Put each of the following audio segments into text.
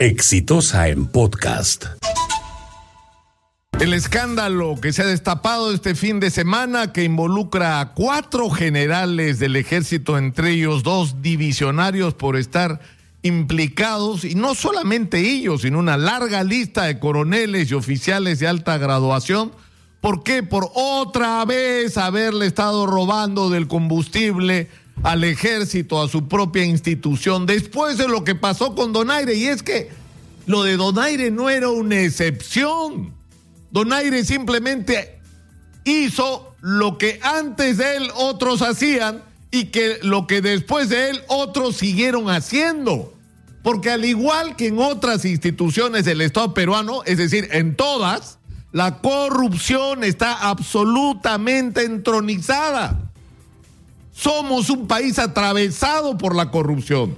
Exitosa en podcast. El escándalo que se ha destapado este fin de semana que involucra a cuatro generales del ejército, entre ellos dos divisionarios por estar implicados, y no solamente ellos, sino una larga lista de coroneles y oficiales de alta graduación. ¿Por qué? Por otra vez haberle estado robando del combustible al ejército, a su propia institución, después de lo que pasó con Donaire. Y es que lo de Donaire no era una excepción. Donaire simplemente hizo lo que antes de él otros hacían y que lo que después de él otros siguieron haciendo. Porque al igual que en otras instituciones del Estado peruano, es decir, en todas, la corrupción está absolutamente entronizada. Somos un país atravesado por la corrupción.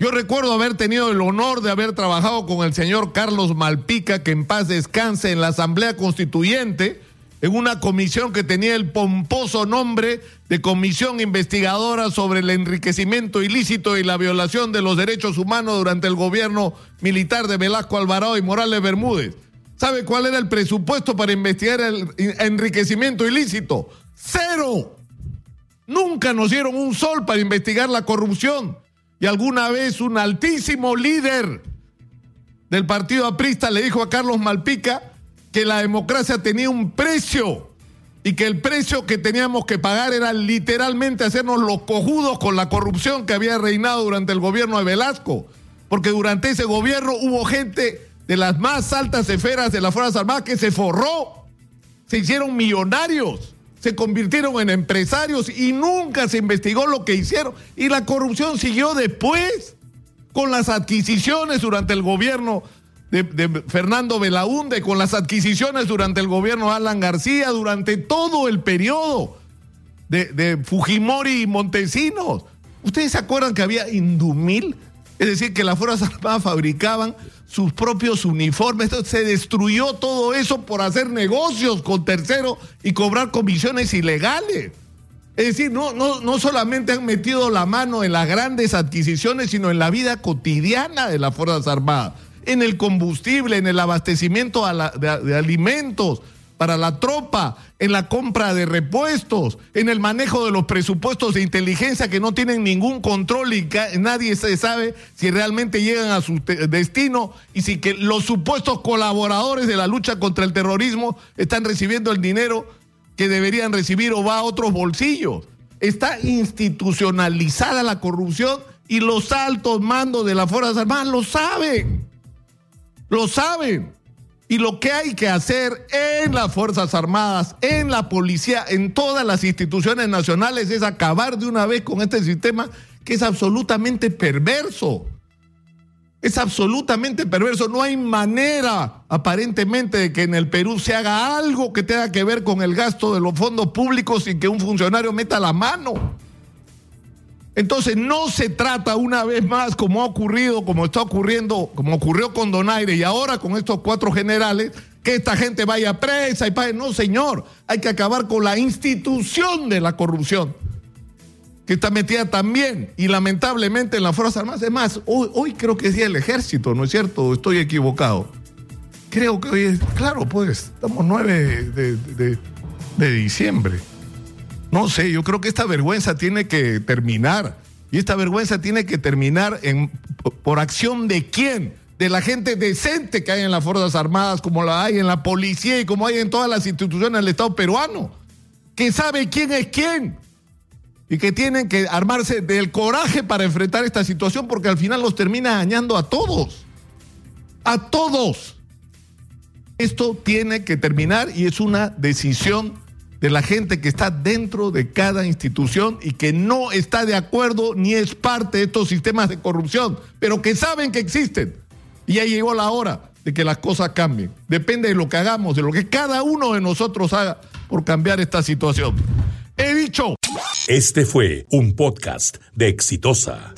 Yo recuerdo haber tenido el honor de haber trabajado con el señor Carlos Malpica, que en paz descanse en la Asamblea Constituyente, en una comisión que tenía el pomposo nombre de Comisión Investigadora sobre el Enriquecimiento Ilícito y la Violación de los Derechos Humanos durante el gobierno militar de Velasco Alvarado y Morales Bermúdez. ¿Sabe cuál era el presupuesto para investigar el enriquecimiento ilícito? Cero. Nunca nos dieron un sol para investigar la corrupción. Y alguna vez un altísimo líder del partido aprista le dijo a Carlos Malpica que la democracia tenía un precio y que el precio que teníamos que pagar era literalmente hacernos los cojudos con la corrupción que había reinado durante el gobierno de Velasco. Porque durante ese gobierno hubo gente de las más altas esferas de las Fuerzas Armadas que se forró, se hicieron millonarios se convirtieron en empresarios y nunca se investigó lo que hicieron. Y la corrupción siguió después con las adquisiciones durante el gobierno de, Fernando Belaunde, con las adquisiciones durante el gobierno de Alan García, durante todo el periodo de, de Fujimori y Montesinos. ¿Ustedes se acuerdan que había Indumil? Es decir, que las Fuerzas Armadas fabricaban sus propios uniformes. Entonces se destruyó todo eso por hacer negocios con terceros y cobrar comisiones ilegales. Es decir, no, no, no solamente han metido la mano en las grandes adquisiciones, sino en la vida cotidiana de las Fuerzas Armadas, en el combustible, en el abastecimiento de alimentos, para la tropa, en la compra de repuestos, en el manejo de los presupuestos de inteligencia que no tienen ningún control y nadie se sabe si realmente llegan a su destino y si que los supuestos colaboradores de la lucha contra el terrorismo están recibiendo el dinero que deberían recibir o va a otros bolsillos. Está institucionalizada la corrupción y los altos mandos de las Fuerzas Armadas lo saben. Lo saben. Y lo que hay que hacer en las Fuerzas Armadas, en la policía, en todas las instituciones nacionales es acabar de una vez con este sistema que es absolutamente perverso. Es absolutamente perverso. No hay manera, aparentemente, de que en el Perú se haga algo que tenga que ver con el gasto de los fondos públicos sin que un funcionario meta la mano. Entonces no se trata una vez más, como ha ocurrido, como está ocurriendo, como ocurrió con Donaire y ahora con estos cuatro generales, que esta gente vaya presa y pague. No, señor, hay que acabar con la institución de la corrupción, que está metida también y lamentablemente en las Fuerzas Armadas. Es más, hoy, creo que es día del ejército, ¿no es cierto? Estoy equivocado. Creo que hoy es, claro, pues, estamos 9 de diciembre. No sé, yo creo que esta vergüenza tiene que terminar. Y esta vergüenza tiene que terminar en, por acción de quién? De la gente decente que hay en las Fuerzas Armadas, como la hay en la policía y como hay en todas las instituciones del Estado peruano, que sabe quién es quién y que tienen que armarse del coraje para enfrentar esta situación porque al final los termina dañando a todos. A todos. Esto tiene que terminar y es una decisión de la gente que está dentro de cada institución y que no está de acuerdo ni es parte de estos sistemas de corrupción, pero que saben que existen. Y ya llegó la hora de que las cosas cambien. Depende de lo que hagamos, de lo que cada uno de nosotros haga por cambiar esta situación. He dicho. Este fue un podcast de Exitosa.